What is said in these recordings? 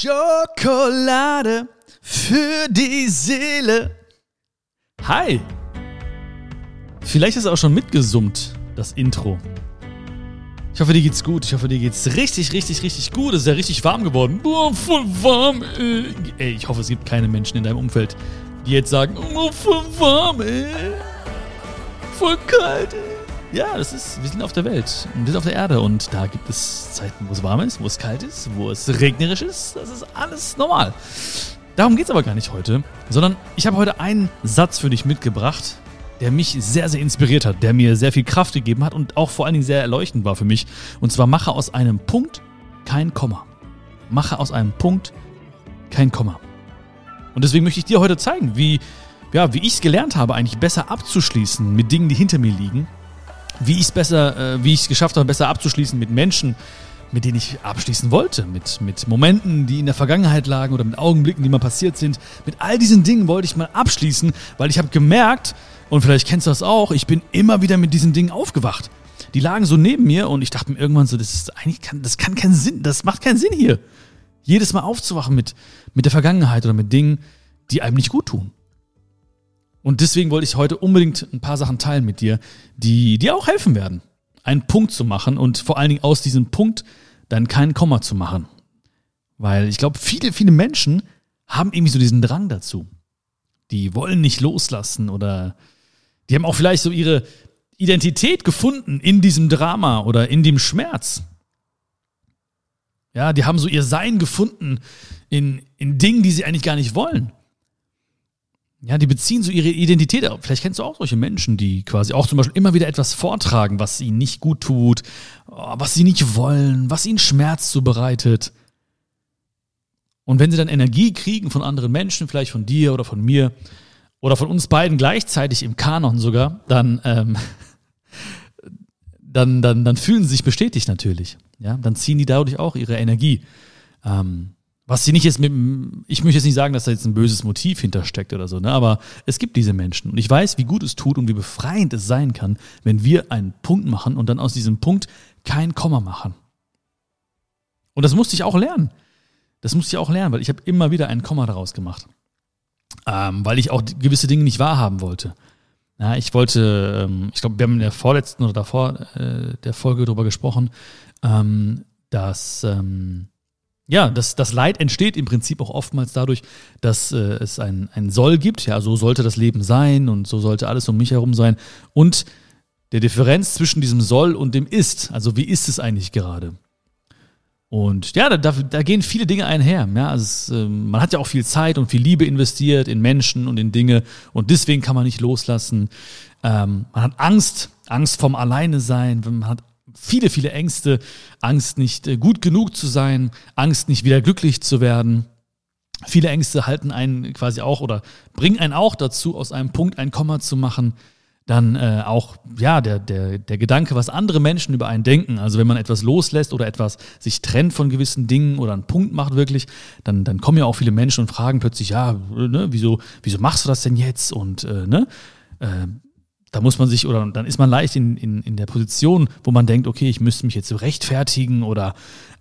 Schokolade für die Seele. Hi! Vielleicht ist auch schon mitgesummt, das Intro. Ich hoffe, dir geht's gut. Ich hoffe, dir geht's richtig, richtig, richtig gut. Es ist ja richtig warm geworden. Boah, voll warm. Ey. ey, ich hoffe, es gibt keine Menschen in deinem Umfeld, die jetzt sagen, oh, voll warm, ey. Voll kalt, ey. Ja, das ist, wir sind auf der Welt. Wir sind auf der Erde und da gibt es Zeiten, wo es warm ist, wo es kalt ist, wo es regnerisch ist. Das ist alles normal. Darum geht es aber gar nicht heute, sondern ich habe heute einen Satz für dich mitgebracht, der mich sehr, sehr inspiriert hat, der mir sehr viel Kraft gegeben hat und auch vor allen Dingen sehr erleuchtend war für mich. Und zwar mache aus einem Punkt kein Komma. Mache aus einem Punkt kein Komma. Und deswegen möchte ich dir heute zeigen, wie, ja, wie ich es gelernt habe, eigentlich besser abzuschließen mit Dingen, die hinter mir liegen wie ich es besser, äh, wie ich es geschafft habe, besser abzuschließen mit Menschen, mit denen ich abschließen wollte, mit, mit Momenten, die in der Vergangenheit lagen oder mit Augenblicken, die mal passiert sind. Mit all diesen Dingen wollte ich mal abschließen, weil ich habe gemerkt, und vielleicht kennst du das auch, ich bin immer wieder mit diesen Dingen aufgewacht. Die lagen so neben mir und ich dachte mir irgendwann so, das ist eigentlich, kann, das kann keinen Sinn, das macht keinen Sinn hier. Jedes Mal aufzuwachen mit, mit der Vergangenheit oder mit Dingen, die einem nicht gut tun. Und deswegen wollte ich heute unbedingt ein paar Sachen teilen mit dir, die dir auch helfen werden, einen Punkt zu machen und vor allen Dingen aus diesem Punkt dann keinen Komma zu machen. Weil ich glaube, viele, viele Menschen haben irgendwie so diesen Drang dazu. Die wollen nicht loslassen oder die haben auch vielleicht so ihre Identität gefunden in diesem Drama oder in dem Schmerz. Ja, die haben so ihr Sein gefunden in, in Dingen, die sie eigentlich gar nicht wollen. Ja, die beziehen so ihre Identität. Vielleicht kennst du auch solche Menschen, die quasi auch zum Beispiel immer wieder etwas vortragen, was ihnen nicht gut tut, oh, was sie nicht wollen, was ihnen Schmerz zubereitet. Und wenn sie dann Energie kriegen von anderen Menschen, vielleicht von dir oder von mir oder von uns beiden gleichzeitig im Kanon sogar, dann, ähm, dann, dann, dann fühlen sie sich bestätigt natürlich. Ja, dann ziehen die dadurch auch ihre Energie. Ähm, was sie nicht jetzt mit, ich möchte jetzt nicht sagen, dass da jetzt ein böses Motiv hintersteckt oder so, ne? aber es gibt diese Menschen. Und ich weiß, wie gut es tut und wie befreiend es sein kann, wenn wir einen Punkt machen und dann aus diesem Punkt kein Komma machen. Und das musste ich auch lernen. Das musste ich auch lernen, weil ich habe immer wieder ein Komma daraus gemacht. Ähm, weil ich auch gewisse Dinge nicht wahrhaben wollte. Ja, ich wollte, ähm, ich glaube, wir haben in der vorletzten oder davor äh, der Folge darüber gesprochen, ähm, dass ähm, ja, das, das Leid entsteht im Prinzip auch oftmals dadurch, dass äh, es ein, ein Soll gibt. Ja, so sollte das Leben sein und so sollte alles um mich herum sein. Und der Differenz zwischen diesem Soll und dem Ist. Also wie ist es eigentlich gerade? Und ja, da, da gehen viele Dinge einher. Ja, also es, äh, man hat ja auch viel Zeit und viel Liebe investiert in Menschen und in Dinge und deswegen kann man nicht loslassen. Ähm, man hat Angst, Angst vom Alleine sein, man hat viele, viele Ängste, Angst nicht äh, gut genug zu sein, Angst nicht wieder glücklich zu werden. Viele Ängste halten einen quasi auch oder bringen einen auch dazu, aus einem Punkt ein Komma zu machen. Dann äh, auch, ja, der, der, der Gedanke, was andere Menschen über einen denken. Also wenn man etwas loslässt oder etwas sich trennt von gewissen Dingen oder einen Punkt macht wirklich, dann, dann kommen ja auch viele Menschen und fragen plötzlich, ja, ne, wieso, wieso machst du das denn jetzt? Und äh, ne, äh, da muss man sich oder dann ist man leicht in, in, in der Position, wo man denkt, okay, ich müsste mich jetzt rechtfertigen oder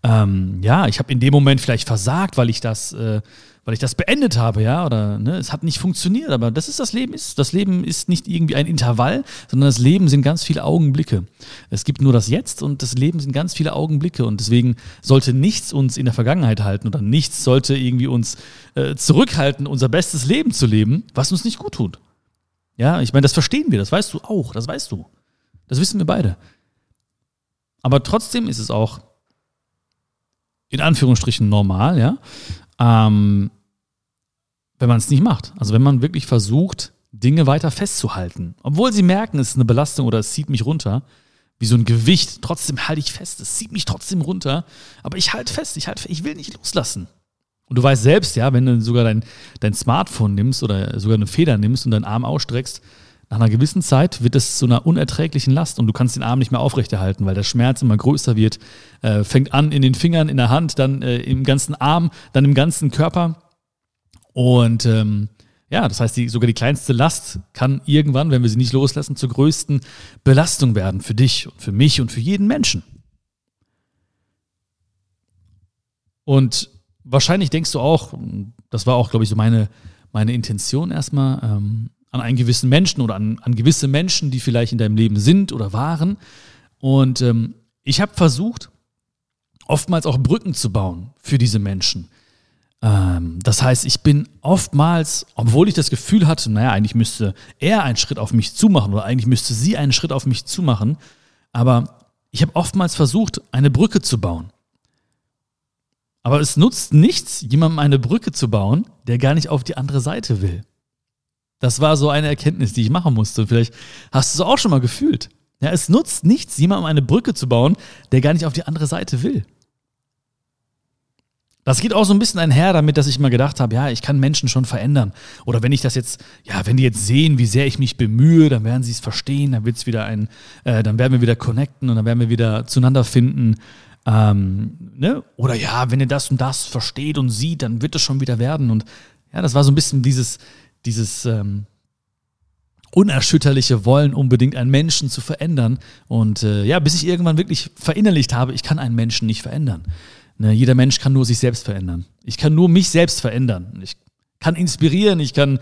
ähm, ja, ich habe in dem Moment vielleicht versagt, weil ich das, äh, weil ich das beendet habe, ja, oder ne, es hat nicht funktioniert, aber das ist das Leben ist. Das Leben ist nicht irgendwie ein Intervall, sondern das Leben sind ganz viele Augenblicke. Es gibt nur das Jetzt und das Leben sind ganz viele Augenblicke und deswegen sollte nichts uns in der Vergangenheit halten oder nichts sollte irgendwie uns äh, zurückhalten, unser bestes Leben zu leben, was uns nicht gut tut. Ja, ich meine, das verstehen wir, das weißt du auch, das weißt du. Das wissen wir beide. Aber trotzdem ist es auch in Anführungsstrichen normal, ja, ähm, wenn man es nicht macht. Also wenn man wirklich versucht, Dinge weiter festzuhalten, obwohl sie merken, es ist eine Belastung oder es zieht mich runter, wie so ein Gewicht, trotzdem halte ich fest, es zieht mich trotzdem runter, aber ich halte fest, ich halte, ich will nicht loslassen. Und du weißt selbst, ja, wenn du sogar dein, dein Smartphone nimmst oder sogar eine Feder nimmst und deinen Arm ausstreckst, nach einer gewissen Zeit wird es zu einer unerträglichen Last und du kannst den Arm nicht mehr aufrechterhalten, weil der Schmerz immer größer wird. Äh, fängt an in den Fingern, in der Hand, dann äh, im ganzen Arm, dann im ganzen Körper. Und ähm, ja, das heißt, die, sogar die kleinste Last kann irgendwann, wenn wir sie nicht loslassen, zur größten Belastung werden für dich und für mich und für jeden Menschen. Und wahrscheinlich denkst du auch, das war auch, glaube ich, so meine, meine Intention erstmal, ähm, an einen gewissen Menschen oder an, an gewisse Menschen, die vielleicht in deinem Leben sind oder waren. Und ähm, ich habe versucht, oftmals auch Brücken zu bauen für diese Menschen. Ähm, das heißt, ich bin oftmals, obwohl ich das Gefühl hatte, naja, eigentlich müsste er einen Schritt auf mich zumachen oder eigentlich müsste sie einen Schritt auf mich zumachen, aber ich habe oftmals versucht, eine Brücke zu bauen. Aber es nutzt nichts, jemandem eine Brücke zu bauen, der gar nicht auf die andere Seite will. Das war so eine Erkenntnis, die ich machen musste. Vielleicht hast du es auch schon mal gefühlt. Ja, es nutzt nichts, jemandem eine Brücke zu bauen, der gar nicht auf die andere Seite will. Das geht auch so ein bisschen einher damit, dass ich mal gedacht habe, ja, ich kann Menschen schon verändern. Oder wenn ich das jetzt, ja, wenn die jetzt sehen, wie sehr ich mich bemühe, dann werden sie es verstehen, dann wird es wieder ein, äh, dann werden wir wieder connecten und dann werden wir wieder zueinander finden. Ähm, ne? Oder ja, wenn ihr das und das versteht und sieht, dann wird es schon wieder werden. Und ja, das war so ein bisschen dieses, dieses ähm, unerschütterliche Wollen, unbedingt einen Menschen zu verändern. Und äh, ja, bis ich irgendwann wirklich verinnerlicht habe, ich kann einen Menschen nicht verändern. Ne, jeder Mensch kann nur sich selbst verändern. Ich kann nur mich selbst verändern. Ich kann inspirieren, ich kann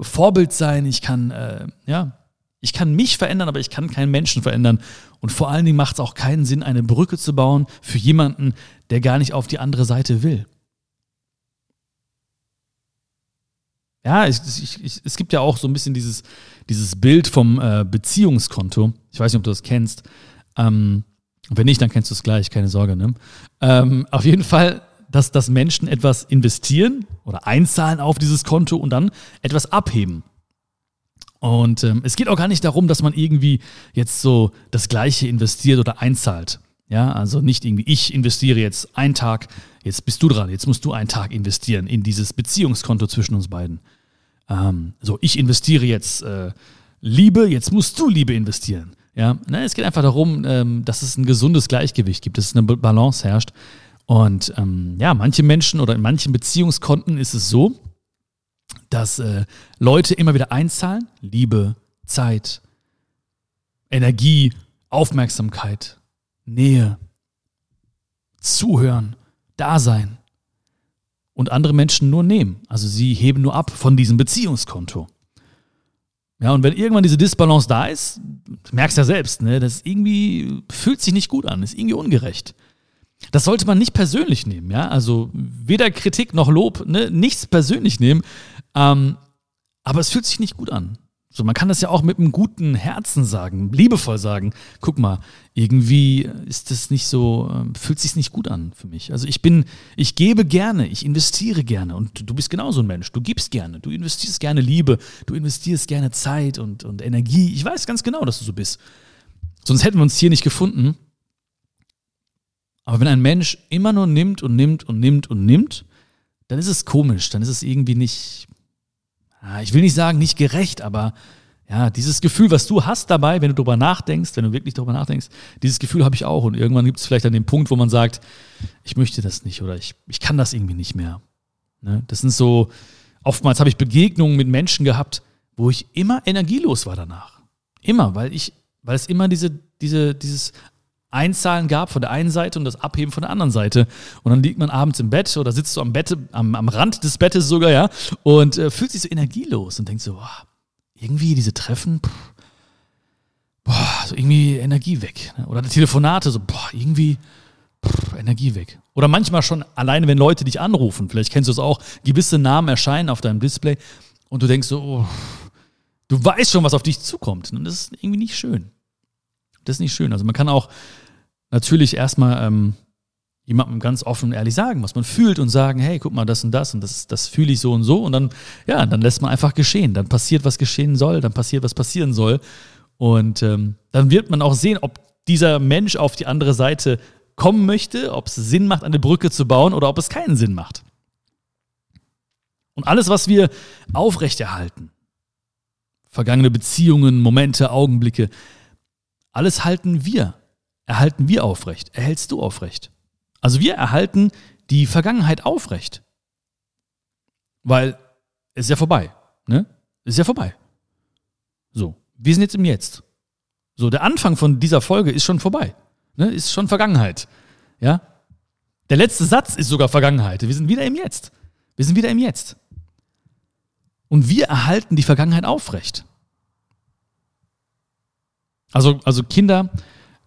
Vorbild sein, ich kann, äh, ja, ich kann mich verändern, aber ich kann keinen Menschen verändern. Und vor allen Dingen macht es auch keinen Sinn, eine Brücke zu bauen für jemanden, der gar nicht auf die andere Seite will. Ja, ich, ich, ich, es gibt ja auch so ein bisschen dieses, dieses Bild vom äh, Beziehungskonto. Ich weiß nicht, ob du das kennst. Ähm, wenn nicht, dann kennst du es gleich, keine Sorge. Ne? Ähm, auf jeden Fall, dass, dass Menschen etwas investieren oder einzahlen auf dieses Konto und dann etwas abheben. Und ähm, es geht auch gar nicht darum, dass man irgendwie jetzt so das Gleiche investiert oder einzahlt. Ja, also nicht irgendwie, ich investiere jetzt einen Tag, jetzt bist du dran, jetzt musst du einen Tag investieren in dieses Beziehungskonto zwischen uns beiden. Ähm, so, ich investiere jetzt äh, Liebe, jetzt musst du Liebe investieren. Ja, ne, es geht einfach darum, ähm, dass es ein gesundes Gleichgewicht gibt, dass es eine Balance herrscht. Und ähm, ja, manche Menschen oder in manchen Beziehungskonten ist es so, dass äh, Leute immer wieder einzahlen, Liebe, Zeit, Energie, Aufmerksamkeit, Nähe, Zuhören, Dasein. Und andere Menschen nur nehmen. Also sie heben nur ab von diesem Beziehungskonto. Ja, und wenn irgendwann diese Disbalance da ist, merkst du ja selbst, ne, das irgendwie fühlt sich nicht gut an, ist irgendwie ungerecht. Das sollte man nicht persönlich nehmen, ja. Also weder Kritik noch Lob, ne, nichts persönlich nehmen. Ähm, aber es fühlt sich nicht gut an. So, man kann das ja auch mit einem guten Herzen sagen, liebevoll sagen. Guck mal, irgendwie ist das nicht so, ähm, fühlt sich nicht gut an für mich. Also ich bin, ich gebe gerne, ich investiere gerne und du bist genauso ein Mensch. Du gibst gerne, du investierst gerne Liebe, du investierst gerne Zeit und, und Energie. Ich weiß ganz genau, dass du so bist. Sonst hätten wir uns hier nicht gefunden. Aber wenn ein Mensch immer nur nimmt und nimmt und nimmt und nimmt, dann ist es komisch, dann ist es irgendwie nicht, ich will nicht sagen, nicht gerecht, aber ja, dieses Gefühl, was du hast dabei, wenn du darüber nachdenkst, wenn du wirklich darüber nachdenkst, dieses Gefühl habe ich auch. Und irgendwann gibt es vielleicht an den Punkt, wo man sagt, ich möchte das nicht oder ich, ich kann das irgendwie nicht mehr. Ne? Das sind so, oftmals habe ich Begegnungen mit Menschen gehabt, wo ich immer energielos war danach. Immer, weil ich, weil es immer diese, diese, dieses Einzahlen gab von der einen Seite und das Abheben von der anderen Seite. Und dann liegt man abends im Bett oder sitzt so am Bett, am, am Rand des Bettes sogar, ja, und äh, fühlt sich so energielos und denkt so, boah, irgendwie diese Treffen, pff, boah, so irgendwie Energie weg. Ne? Oder Telefonate, so, boah, irgendwie pff, Energie weg. Oder manchmal schon alleine, wenn Leute dich anrufen, vielleicht kennst du es auch, gewisse Namen erscheinen auf deinem Display und du denkst so, oh, du weißt schon, was auf dich zukommt. Und das ist irgendwie nicht schön. Das ist nicht schön. Also man kann auch natürlich erstmal ähm, jemandem ganz offen und ehrlich sagen, was man fühlt und sagen, hey, guck mal, das und das und das, das fühle ich so und so und dann, ja, dann lässt man einfach geschehen. Dann passiert, was geschehen soll, dann passiert, was passieren soll. Und ähm, dann wird man auch sehen, ob dieser Mensch auf die andere Seite kommen möchte, ob es Sinn macht, eine Brücke zu bauen oder ob es keinen Sinn macht. Und alles, was wir aufrechterhalten, vergangene Beziehungen, Momente, Augenblicke, alles halten wir erhalten wir aufrecht, erhältst du aufrecht. Also wir erhalten die Vergangenheit aufrecht. Weil es ist ja vorbei. Ne? Es ist ja vorbei. So, wir sind jetzt im Jetzt. So, der Anfang von dieser Folge ist schon vorbei. Ne? Ist schon Vergangenheit. Ja? Der letzte Satz ist sogar Vergangenheit. Wir sind wieder im Jetzt. Wir sind wieder im Jetzt. Und wir erhalten die Vergangenheit aufrecht. Also, also Kinder,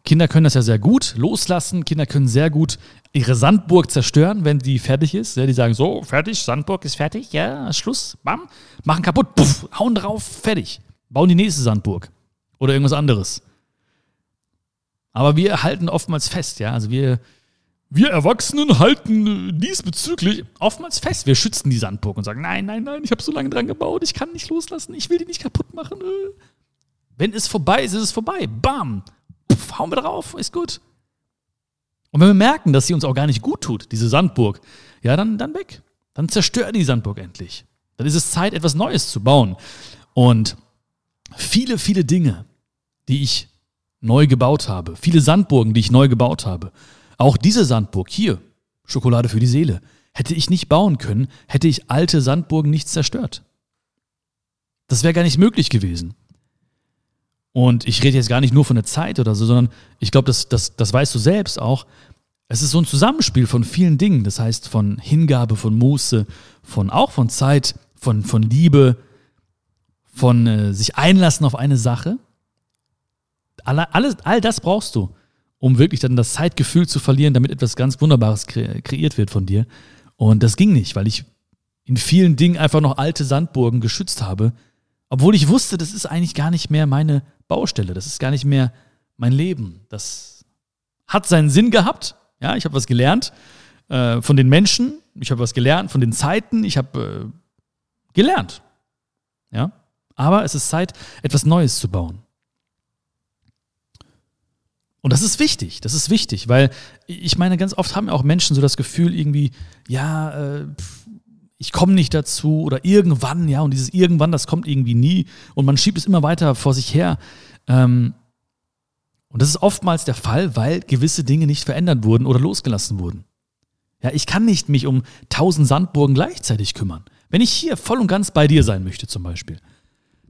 Kinder können das ja sehr gut loslassen. Kinder können sehr gut ihre Sandburg zerstören, wenn die fertig ist. Ja, die sagen so, fertig, Sandburg ist fertig, ja, Schluss, bam, machen kaputt, puff, hauen drauf, fertig. Bauen die nächste Sandburg. Oder irgendwas anderes. Aber wir halten oftmals fest, ja. Also wir, wir Erwachsenen halten diesbezüglich oftmals fest. Wir schützen die Sandburg und sagen, nein, nein, nein, ich habe so lange dran gebaut, ich kann nicht loslassen, ich will die nicht kaputt machen. Wenn es vorbei ist, ist es vorbei. Bam. Puff, hauen wir drauf, ist gut. Und wenn wir merken, dass sie uns auch gar nicht gut tut, diese Sandburg, ja, dann, dann weg. Dann zerstör die Sandburg endlich. Dann ist es Zeit, etwas Neues zu bauen. Und viele, viele Dinge, die ich neu gebaut habe, viele Sandburgen, die ich neu gebaut habe, auch diese Sandburg hier, Schokolade für die Seele, hätte ich nicht bauen können, hätte ich alte Sandburgen nicht zerstört. Das wäre gar nicht möglich gewesen. Und ich rede jetzt gar nicht nur von der Zeit oder so, sondern ich glaube, das, das, das weißt du selbst auch. Es ist so ein Zusammenspiel von vielen Dingen. Das heißt, von Hingabe, von Muße, von auch von Zeit, von, von Liebe, von äh, sich einlassen auf eine Sache. All, alles, all das brauchst du, um wirklich dann das Zeitgefühl zu verlieren, damit etwas ganz Wunderbares kre kreiert wird von dir. Und das ging nicht, weil ich in vielen Dingen einfach noch alte Sandburgen geschützt habe, obwohl ich wusste, das ist eigentlich gar nicht mehr meine Baustelle. Das ist gar nicht mehr mein Leben. Das hat seinen Sinn gehabt. Ja, ich habe was gelernt äh, von den Menschen. Ich habe was gelernt von den Zeiten. Ich habe äh, gelernt. Ja, aber es ist Zeit, etwas Neues zu bauen. Und das ist wichtig, das ist wichtig, weil ich meine, ganz oft haben auch Menschen so das Gefühl, irgendwie, ja, äh, ich komme nicht dazu oder irgendwann, ja, und dieses irgendwann, das kommt irgendwie nie und man schiebt es immer weiter vor sich her. Ähm, und das ist oftmals der Fall, weil gewisse Dinge nicht verändert wurden oder losgelassen wurden. Ja, ich kann nicht mich um tausend Sandburgen gleichzeitig kümmern. Wenn ich hier voll und ganz bei dir sein möchte, zum Beispiel,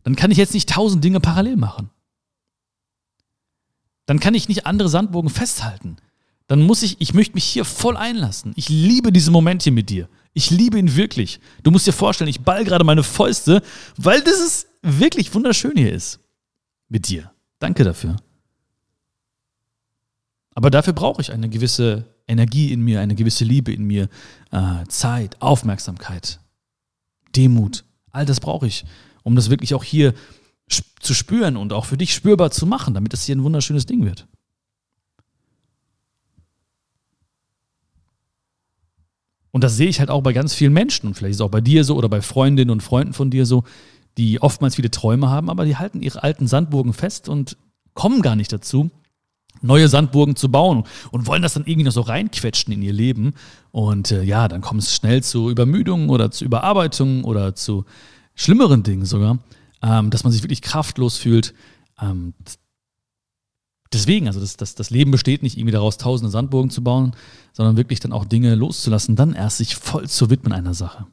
dann kann ich jetzt nicht tausend Dinge parallel machen. Dann kann ich nicht andere Sandburgen festhalten. Dann muss ich, ich möchte mich hier voll einlassen. Ich liebe diese Momente mit dir. Ich liebe ihn wirklich. Du musst dir vorstellen, ich ball gerade meine Fäuste, weil das ist wirklich wunderschön hier ist. Mit dir. Danke dafür. Aber dafür brauche ich eine gewisse Energie in mir, eine gewisse Liebe in mir, äh, Zeit, Aufmerksamkeit, Demut. All das brauche ich, um das wirklich auch hier zu spüren und auch für dich spürbar zu machen, damit das hier ein wunderschönes Ding wird. Und das sehe ich halt auch bei ganz vielen Menschen und vielleicht ist es auch bei dir so oder bei Freundinnen und Freunden von dir so, die oftmals viele Träume haben, aber die halten ihre alten Sandburgen fest und kommen gar nicht dazu, neue Sandburgen zu bauen und wollen das dann irgendwie noch so reinquetschen in ihr Leben. Und äh, ja, dann kommt es schnell zu Übermüdungen oder zu Überarbeitungen oder zu schlimmeren Dingen sogar, ähm, dass man sich wirklich kraftlos fühlt. Ähm, deswegen, also das, das, das Leben besteht nicht irgendwie daraus, tausende Sandburgen zu bauen, sondern wirklich dann auch Dinge loszulassen, dann erst sich voll zu widmen einer Sache.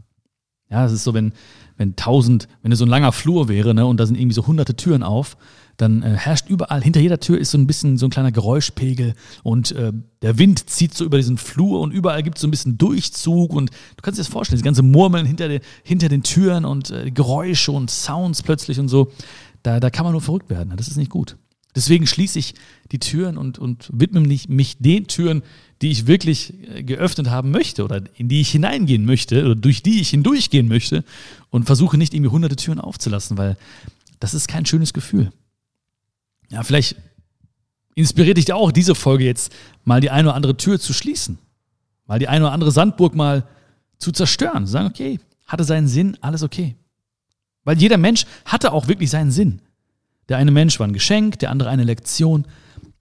Ja, es ist so, wenn, wenn tausend, wenn es so ein langer Flur wäre, ne, und da sind irgendwie so hunderte Türen auf, dann äh, herrscht überall, hinter jeder Tür ist so ein bisschen so ein kleiner Geräuschpegel und äh, der Wind zieht so über diesen Flur und überall gibt es so ein bisschen Durchzug und du kannst dir das vorstellen, das ganze Murmeln hinter, de, hinter den Türen und äh, Geräusche und Sounds plötzlich und so, da, da kann man nur verrückt werden, das ist nicht gut. Deswegen schließe ich die Türen und, und widme mich, mich den Türen, die ich wirklich äh, geöffnet haben möchte oder in die ich hineingehen möchte oder durch die ich hindurchgehen möchte und versuche nicht irgendwie hunderte Türen aufzulassen, weil das ist kein schönes Gefühl. Ja, vielleicht inspiriert dich auch diese Folge jetzt, mal die eine oder andere Tür zu schließen, mal die eine oder andere Sandburg mal zu zerstören, sagen, okay, hatte seinen Sinn, alles okay. Weil jeder Mensch hatte auch wirklich seinen Sinn. Der eine Mensch war ein Geschenk, der andere eine Lektion,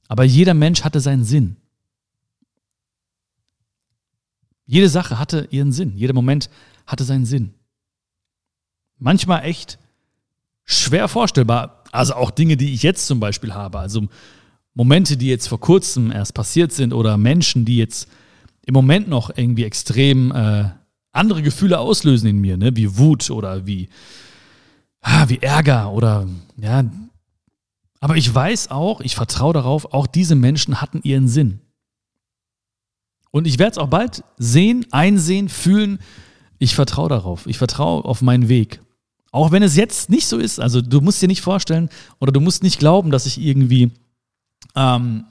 aber jeder Mensch hatte seinen Sinn. Jede Sache hatte ihren Sinn, jeder Moment hatte seinen Sinn. Manchmal echt schwer vorstellbar, also auch Dinge, die ich jetzt zum Beispiel habe, also Momente, die jetzt vor kurzem erst passiert sind oder Menschen, die jetzt im Moment noch irgendwie extrem äh, andere Gefühle auslösen in mir, ne? wie Wut oder wie, ah, wie Ärger oder ja, aber ich weiß auch, ich vertraue darauf, auch diese Menschen hatten ihren Sinn. Und ich werde es auch bald sehen, einsehen, fühlen. Ich vertraue darauf. Ich vertraue auf meinen Weg. Auch wenn es jetzt nicht so ist. Also du musst dir nicht vorstellen oder du musst nicht glauben, dass ich irgendwie ähm,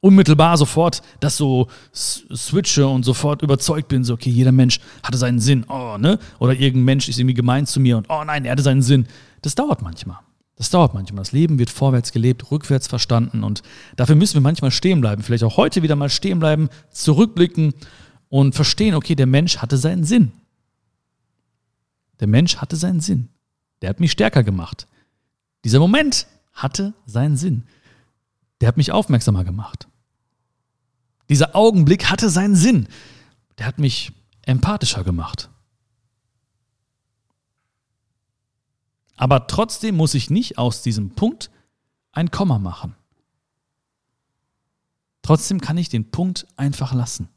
unmittelbar sofort das so switche und sofort überzeugt bin, so, okay, jeder Mensch hatte seinen Sinn, oh, ne? Oder irgendein Mensch ist irgendwie gemein zu mir und, oh nein, er hatte seinen Sinn. Das dauert manchmal. Das dauert manchmal. Das Leben wird vorwärts gelebt, rückwärts verstanden und dafür müssen wir manchmal stehen bleiben. Vielleicht auch heute wieder mal stehen bleiben, zurückblicken und verstehen, okay, der Mensch hatte seinen Sinn. Der Mensch hatte seinen Sinn. Der hat mich stärker gemacht. Dieser Moment hatte seinen Sinn. Der hat mich aufmerksamer gemacht. Dieser Augenblick hatte seinen Sinn. Der hat mich empathischer gemacht. Aber trotzdem muss ich nicht aus diesem Punkt ein Komma machen. Trotzdem kann ich den Punkt einfach lassen.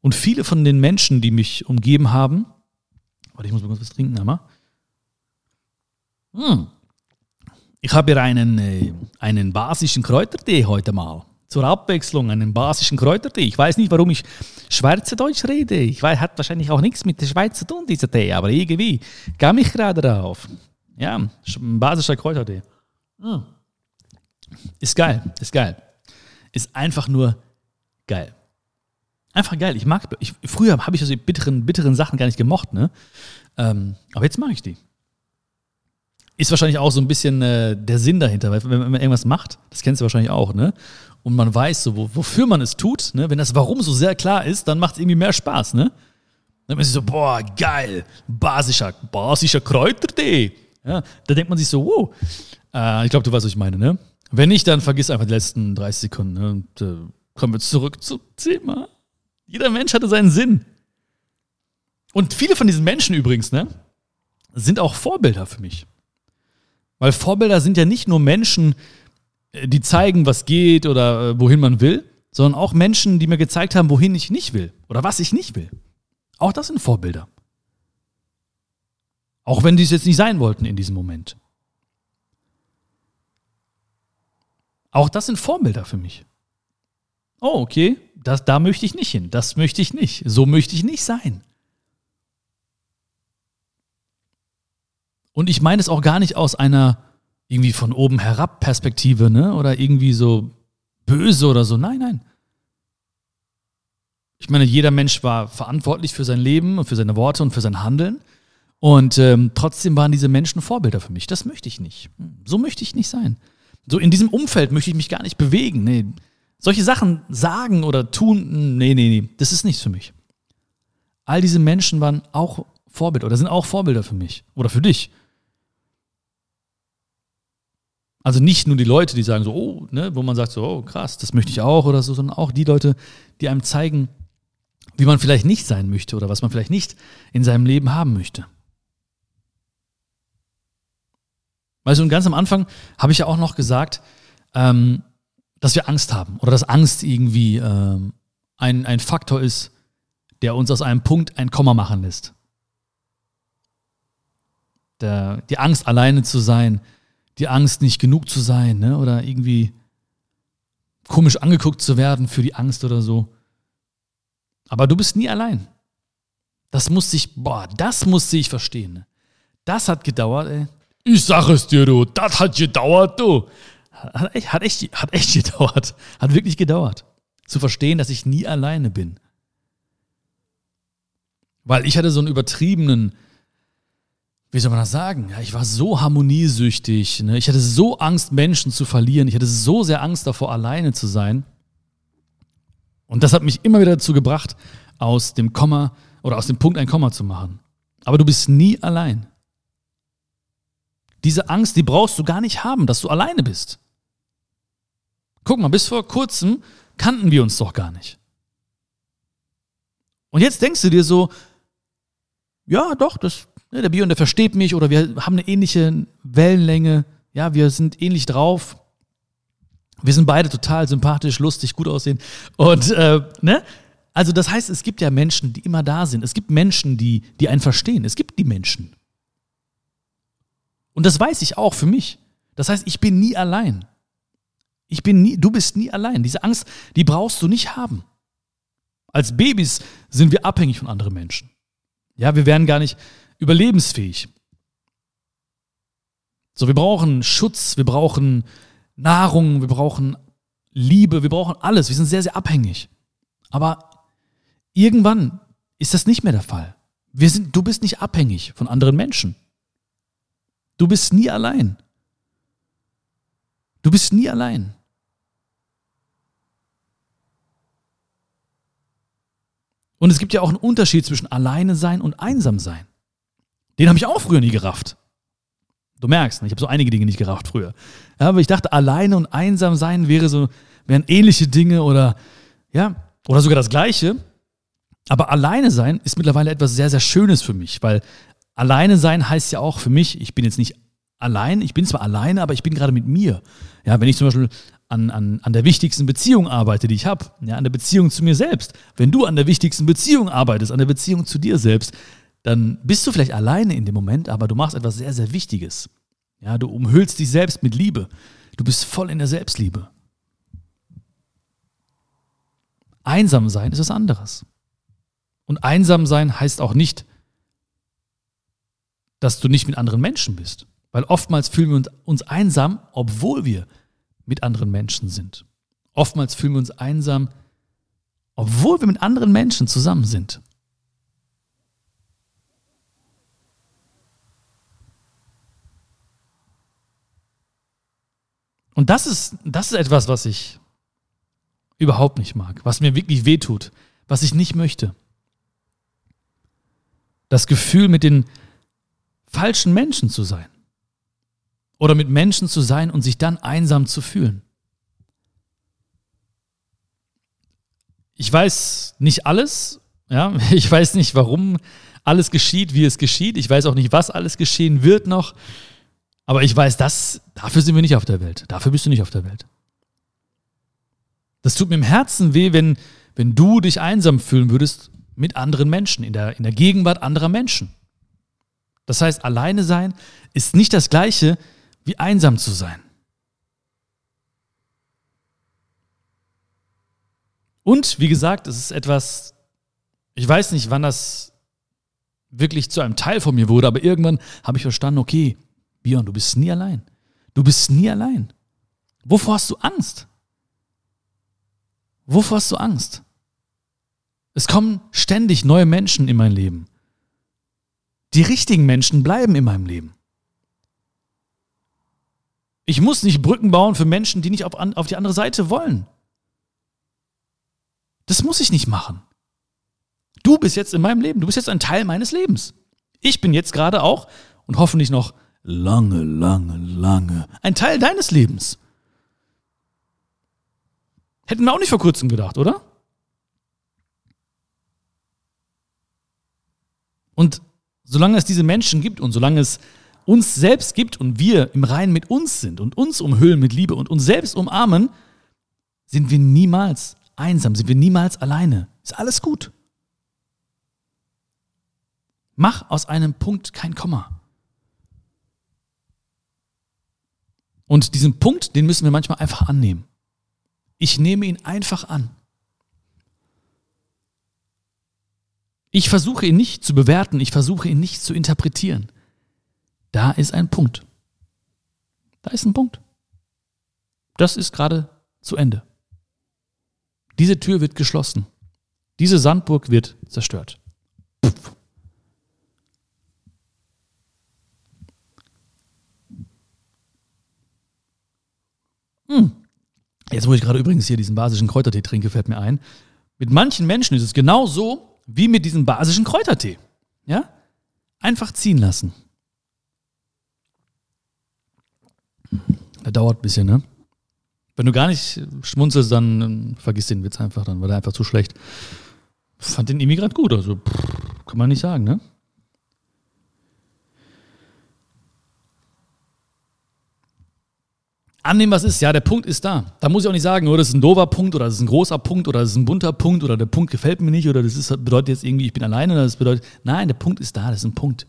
Und viele von den Menschen, die mich umgeben haben, warte, ich muss mal kurz was trinken, aber. Hm, ich habe hier einen, äh, einen basischen Kräutertee heute mal. Zur Abwechslung einen basischen Kräutertee. Ich weiß nicht, warum ich Schweizerdeutsch rede. Ich weiß, hat wahrscheinlich auch nichts mit der Schweiz zu tun, dieser Tee, aber irgendwie kam ich gerade darauf. Ja, ein basischer Kräutertee. Hm. Ist geil, ist geil. Ist einfach nur geil. Einfach geil. Ich mag, ich, früher habe ich diese bitteren, bitteren Sachen gar nicht gemocht, ne? Ähm, aber jetzt mag ich die. Ist wahrscheinlich auch so ein bisschen äh, der Sinn dahinter, weil wenn man irgendwas macht, das kennst du wahrscheinlich auch, ne? Und man weiß so, wo, wofür man es tut, ne? Wenn das Warum so sehr klar ist, dann macht es irgendwie mehr Spaß, ne? Dann ist man sich so, boah, geil, basischer, basischer Kräutertee. Ja, da denkt man sich so, wow. Äh, ich glaube, du weißt, was ich meine, ne? Wenn nicht, dann vergiss einfach die letzten 30 Sekunden ne? und äh, kommen wir zurück zum Thema. Jeder Mensch hatte seinen Sinn. Und viele von diesen Menschen übrigens, ne, sind auch Vorbilder für mich. Weil Vorbilder sind ja nicht nur Menschen, die zeigen, was geht oder äh, wohin man will, sondern auch Menschen, die mir gezeigt haben, wohin ich nicht will oder was ich nicht will. Auch das sind Vorbilder. Auch wenn die es jetzt nicht sein wollten in diesem Moment. Auch das sind Vorbilder für mich. Oh, okay, das, da möchte ich nicht hin, das möchte ich nicht, so möchte ich nicht sein. Und ich meine es auch gar nicht aus einer irgendwie von oben herab Perspektive, ne? Oder irgendwie so böse oder so. Nein, nein. Ich meine, jeder Mensch war verantwortlich für sein Leben und für seine Worte und für sein Handeln. Und ähm, trotzdem waren diese Menschen Vorbilder für mich. Das möchte ich nicht. So möchte ich nicht sein. So in diesem Umfeld möchte ich mich gar nicht bewegen. Nee. Solche Sachen sagen oder tun, nee, nee, nee, das ist nichts für mich. All diese Menschen waren auch Vorbilder oder sind auch Vorbilder für mich oder für dich. Also nicht nur die Leute, die sagen so, oh, ne, wo man sagt so, oh, krass, das möchte ich auch oder so, sondern auch die Leute, die einem zeigen, wie man vielleicht nicht sein möchte oder was man vielleicht nicht in seinem Leben haben möchte. Weißt du, und ganz am Anfang habe ich ja auch noch gesagt, ähm, dass wir Angst haben oder dass Angst irgendwie ähm, ein, ein Faktor ist, der uns aus einem Punkt ein Komma machen lässt. Der, die Angst, alleine zu sein, die Angst, nicht genug zu sein, ne? oder irgendwie komisch angeguckt zu werden für die Angst oder so. Aber du bist nie allein. Das musste ich, boah, das musste ich verstehen. Ne? Das hat gedauert, ey. Ich sag es dir, du, das hat gedauert, du. Hat echt, hat, echt, hat echt gedauert. Hat wirklich gedauert. Zu verstehen, dass ich nie alleine bin. Weil ich hatte so einen übertriebenen wie soll man das sagen? Ja, ich war so harmoniesüchtig. Ne? Ich hatte so Angst, Menschen zu verlieren. Ich hatte so sehr Angst davor, alleine zu sein. Und das hat mich immer wieder dazu gebracht, aus dem Komma oder aus dem Punkt ein Komma zu machen. Aber du bist nie allein. Diese Angst, die brauchst du gar nicht haben, dass du alleine bist. Guck mal, bis vor kurzem kannten wir uns doch gar nicht. Und jetzt denkst du dir so, ja, doch, das, Ne, der Björn, der versteht mich oder wir haben eine ähnliche Wellenlänge. Ja, wir sind ähnlich drauf. Wir sind beide total sympathisch, lustig, gut aussehen. Und, äh, ne? Also, das heißt, es gibt ja Menschen, die immer da sind. Es gibt Menschen, die, die einen verstehen. Es gibt die Menschen. Und das weiß ich auch für mich. Das heißt, ich bin nie allein. Ich bin nie, du bist nie allein. Diese Angst, die brauchst du nicht haben. Als Babys sind wir abhängig von anderen Menschen. Ja, wir werden gar nicht überlebensfähig. So, wir brauchen Schutz, wir brauchen Nahrung, wir brauchen Liebe, wir brauchen alles. Wir sind sehr, sehr abhängig. Aber irgendwann ist das nicht mehr der Fall. Wir sind, du bist nicht abhängig von anderen Menschen. Du bist nie allein. Du bist nie allein. Und es gibt ja auch einen Unterschied zwischen alleine sein und einsam sein. Den habe ich auch früher nie gerafft. Du merkst, ne, ich habe so einige Dinge nicht gerafft früher. Ja, aber ich dachte, alleine und einsam sein wäre so, wären ähnliche Dinge oder ja, oder sogar das Gleiche. Aber alleine sein ist mittlerweile etwas sehr, sehr Schönes für mich, weil alleine sein heißt ja auch für mich, ich bin jetzt nicht allein, ich bin zwar alleine, aber ich bin gerade mit mir. Ja, wenn ich zum Beispiel an, an, an der wichtigsten Beziehung arbeite, die ich habe, ja, an der Beziehung zu mir selbst. Wenn du an der wichtigsten Beziehung arbeitest, an der Beziehung zu dir selbst, dann bist du vielleicht alleine in dem Moment, aber du machst etwas sehr, sehr Wichtiges. Ja, du umhüllst dich selbst mit Liebe. Du bist voll in der Selbstliebe. Einsam sein ist was anderes. Und einsam sein heißt auch nicht, dass du nicht mit anderen Menschen bist. Weil oftmals fühlen wir uns einsam, obwohl wir mit anderen Menschen sind. Oftmals fühlen wir uns einsam, obwohl wir mit anderen Menschen zusammen sind. Und das ist, das ist etwas, was ich überhaupt nicht mag, was mir wirklich wehtut, was ich nicht möchte. Das Gefühl, mit den falschen Menschen zu sein. Oder mit Menschen zu sein und sich dann einsam zu fühlen. Ich weiß nicht alles, ja, ich weiß nicht, warum alles geschieht, wie es geschieht. Ich weiß auch nicht, was alles geschehen wird noch. Aber ich weiß, das, dafür sind wir nicht auf der Welt. Dafür bist du nicht auf der Welt. Das tut mir im Herzen weh, wenn, wenn du dich einsam fühlen würdest mit anderen Menschen, in der, in der Gegenwart anderer Menschen. Das heißt, alleine sein ist nicht das gleiche wie einsam zu sein. Und wie gesagt, es ist etwas, ich weiß nicht, wann das wirklich zu einem Teil von mir wurde, aber irgendwann habe ich verstanden, okay, Björn, du bist nie allein. Du bist nie allein. Wovor hast du Angst? Wovor hast du Angst? Es kommen ständig neue Menschen in mein Leben. Die richtigen Menschen bleiben in meinem Leben. Ich muss nicht Brücken bauen für Menschen, die nicht auf, auf die andere Seite wollen. Das muss ich nicht machen. Du bist jetzt in meinem Leben. Du bist jetzt ein Teil meines Lebens. Ich bin jetzt gerade auch und hoffentlich noch lange, lange, lange ein Teil deines Lebens. Hätten wir auch nicht vor kurzem gedacht, oder? Und solange es diese Menschen gibt und solange es uns selbst gibt und wir im Reinen mit uns sind und uns umhüllen mit Liebe und uns selbst umarmen, sind wir niemals einsam, sind wir niemals alleine. Ist alles gut. Mach aus einem Punkt kein Komma. Und diesen Punkt, den müssen wir manchmal einfach annehmen. Ich nehme ihn einfach an. Ich versuche ihn nicht zu bewerten, ich versuche ihn nicht zu interpretieren. Da ist ein Punkt. Da ist ein Punkt. Das ist gerade zu Ende. Diese Tür wird geschlossen. Diese Sandburg wird zerstört. Hm. Jetzt, wo ich gerade übrigens hier diesen basischen Kräutertee trinke, fällt mir ein. Mit manchen Menschen ist es genau so wie mit diesem basischen Kräutertee. Ja? Einfach ziehen lassen. Der dauert ein bisschen, ne? Wenn du gar nicht schmunzelst, dann ähm, vergiss den Witz einfach, dann war der einfach zu schlecht. Fand den irgendwie gut, also pff, kann man nicht sagen, ne? Annehmen, was ist. Ja, der Punkt ist da. Da muss ich auch nicht sagen, oh, das ist ein doofer Punkt oder das ist ein großer Punkt oder das ist ein bunter Punkt oder der Punkt gefällt mir nicht oder das ist, bedeutet jetzt irgendwie, ich bin alleine oder das bedeutet, nein, der Punkt ist da, das ist ein Punkt.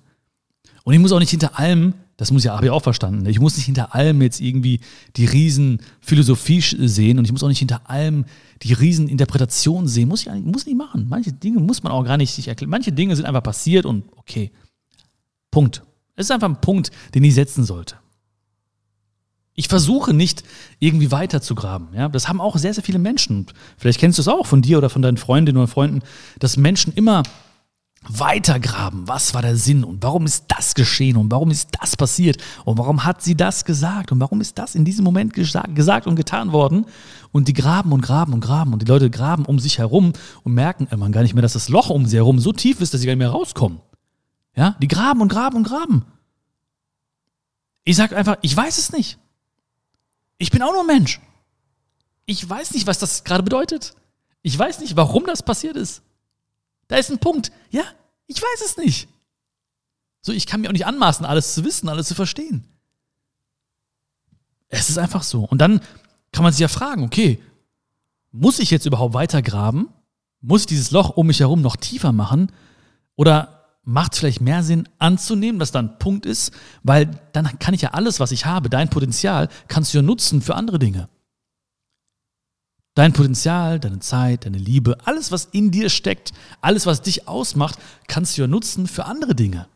Und ich muss auch nicht hinter allem Das muss ja, habe ich auch verstanden. Ich muss nicht hinter allem jetzt irgendwie die riesen Philosophie sehen und ich muss auch nicht hinter allem die riesen Interpretation sehen. Muss ich muss nicht machen. Manche Dinge muss man auch gar nicht sich erklären. Manche Dinge sind einfach passiert und okay. Punkt. Es ist einfach ein Punkt, den ich setzen sollte. Ich versuche nicht irgendwie weiter zu graben. Ja, das haben auch sehr, sehr viele Menschen. Vielleicht kennst du es auch von dir oder von deinen Freundinnen oder Freunden, dass Menschen immer weitergraben. Was war der Sinn und warum ist das geschehen und warum ist das passiert und warum hat sie das gesagt und warum ist das in diesem Moment gesagt und getan worden? Und die graben und graben und graben und die Leute graben um sich herum und merken immer gar nicht mehr, dass das Loch um sie herum so tief ist, dass sie gar nicht mehr rauskommen. Ja, die graben und graben und graben. Ich sage einfach, ich weiß es nicht. Ich bin auch nur Mensch. Ich weiß nicht, was das gerade bedeutet. Ich weiß nicht, warum das passiert ist. Da ist ein Punkt. Ja, ich weiß es nicht. So, ich kann mir auch nicht anmaßen, alles zu wissen, alles zu verstehen. Es ist einfach so. Und dann kann man sich ja fragen, okay, muss ich jetzt überhaupt weiter graben? Muss ich dieses Loch um mich herum noch tiefer machen? Oder macht es vielleicht mehr Sinn anzunehmen, dass da ein Punkt ist? Weil dann kann ich ja alles, was ich habe, dein Potenzial, kannst du ja nutzen für andere Dinge. Dein Potenzial, deine Zeit, deine Liebe, alles, was in dir steckt, alles, was dich ausmacht, kannst du ja nutzen für andere Dinge.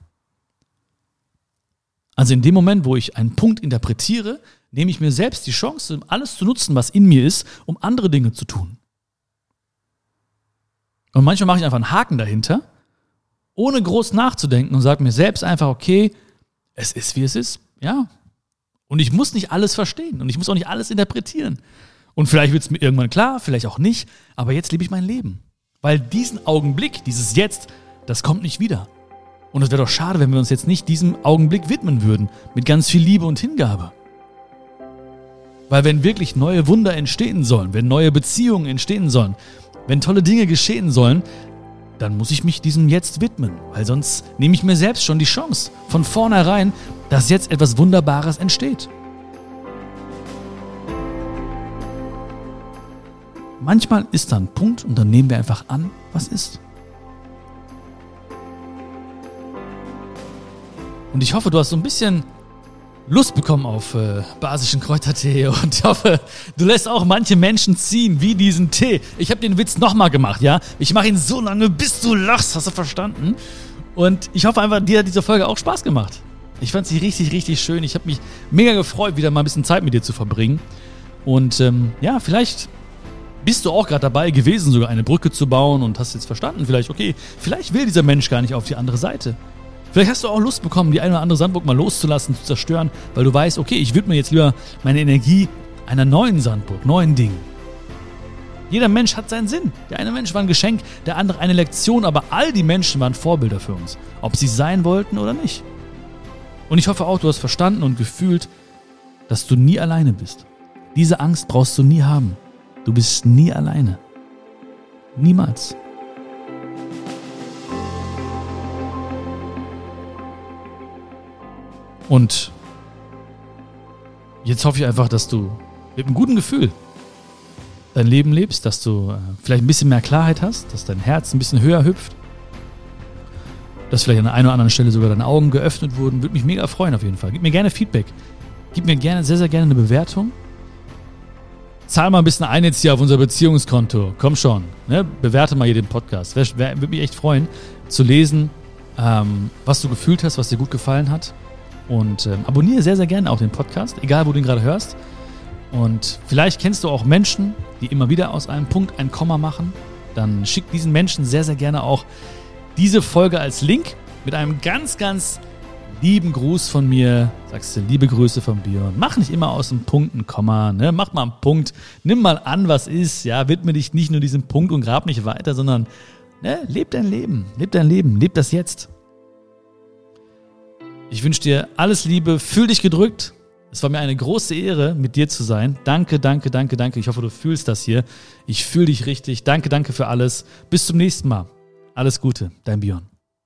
Also in dem Moment, wo ich einen Punkt interpretiere, nehme ich mir selbst die Chance, alles zu nutzen, was in mir ist, um andere Dinge zu tun. Und manchmal mache ich einfach einen Haken dahinter, ohne groß nachzudenken und sage mir selbst einfach, okay, es ist, wie es ist, ja. Und ich muss nicht alles verstehen und ich muss auch nicht alles interpretieren. Und vielleicht wird es mir irgendwann klar, vielleicht auch nicht, aber jetzt lebe ich mein Leben. Weil diesen Augenblick, dieses Jetzt, das kommt nicht wieder. Und es wäre doch schade, wenn wir uns jetzt nicht diesem Augenblick widmen würden, mit ganz viel Liebe und Hingabe. Weil wenn wirklich neue Wunder entstehen sollen, wenn neue Beziehungen entstehen sollen, wenn tolle Dinge geschehen sollen, dann muss ich mich diesem Jetzt widmen, weil sonst nehme ich mir selbst schon die Chance von vornherein, dass jetzt etwas Wunderbares entsteht. Manchmal ist da ein Punkt und dann nehmen wir einfach an, was ist. Und ich hoffe, du hast so ein bisschen Lust bekommen auf äh, basischen Kräutertee und hoffe, du lässt auch manche Menschen ziehen, wie diesen Tee. Ich habe den Witz nochmal gemacht, ja? Ich mache ihn so lange, bis du lachst, hast du verstanden? Und ich hoffe einfach, dir hat diese Folge auch Spaß gemacht. Ich fand sie richtig, richtig schön. Ich habe mich mega gefreut, wieder mal ein bisschen Zeit mit dir zu verbringen. Und ähm, ja, vielleicht bist du auch gerade dabei gewesen, sogar eine Brücke zu bauen und hast jetzt verstanden, vielleicht, okay, vielleicht will dieser Mensch gar nicht auf die andere Seite. Vielleicht hast du auch Lust bekommen, die eine oder andere Sandburg mal loszulassen, zu zerstören, weil du weißt, okay, ich widme jetzt lieber meine Energie einer neuen Sandburg, neuen Dingen. Jeder Mensch hat seinen Sinn. Der eine Mensch war ein Geschenk, der andere eine Lektion, aber all die Menschen waren Vorbilder für uns, ob sie sein wollten oder nicht. Und ich hoffe auch, du hast verstanden und gefühlt, dass du nie alleine bist. Diese Angst brauchst du nie haben. Du bist nie alleine. Niemals. Und jetzt hoffe ich einfach, dass du mit einem guten Gefühl dein Leben lebst, dass du äh, vielleicht ein bisschen mehr Klarheit hast, dass dein Herz ein bisschen höher hüpft, dass vielleicht an der einen oder anderen Stelle sogar deine Augen geöffnet wurden. Würde mich mega freuen auf jeden Fall. Gib mir gerne Feedback. Gib mir gerne, sehr, sehr gerne eine Bewertung zahl mal ein bisschen ein jetzt hier auf unser Beziehungskonto. Komm schon, ne? bewerte mal hier den Podcast. Würde mich echt freuen, zu lesen, ähm, was du gefühlt hast, was dir gut gefallen hat. Und ähm, abonniere sehr, sehr gerne auch den Podcast, egal wo du ihn gerade hörst. Und vielleicht kennst du auch Menschen, die immer wieder aus einem Punkt ein Komma machen. Dann schick diesen Menschen sehr, sehr gerne auch diese Folge als Link mit einem ganz, ganz lieben Gruß von mir, sagst du liebe Grüße von Björn. Mach nicht immer aus dem Punkt ein Komma, ne? Mach mal einen Punkt, nimm mal an, was ist, ja, widme dich nicht nur diesem Punkt und grab nicht weiter, sondern ne, leb dein Leben, leb dein Leben, leb das jetzt. Ich wünsche dir alles Liebe, fühl dich gedrückt. Es war mir eine große Ehre, mit dir zu sein. Danke, danke, danke, danke. Ich hoffe, du fühlst das hier. Ich fühle dich richtig. Danke, danke für alles. Bis zum nächsten Mal. Alles Gute, dein Björn.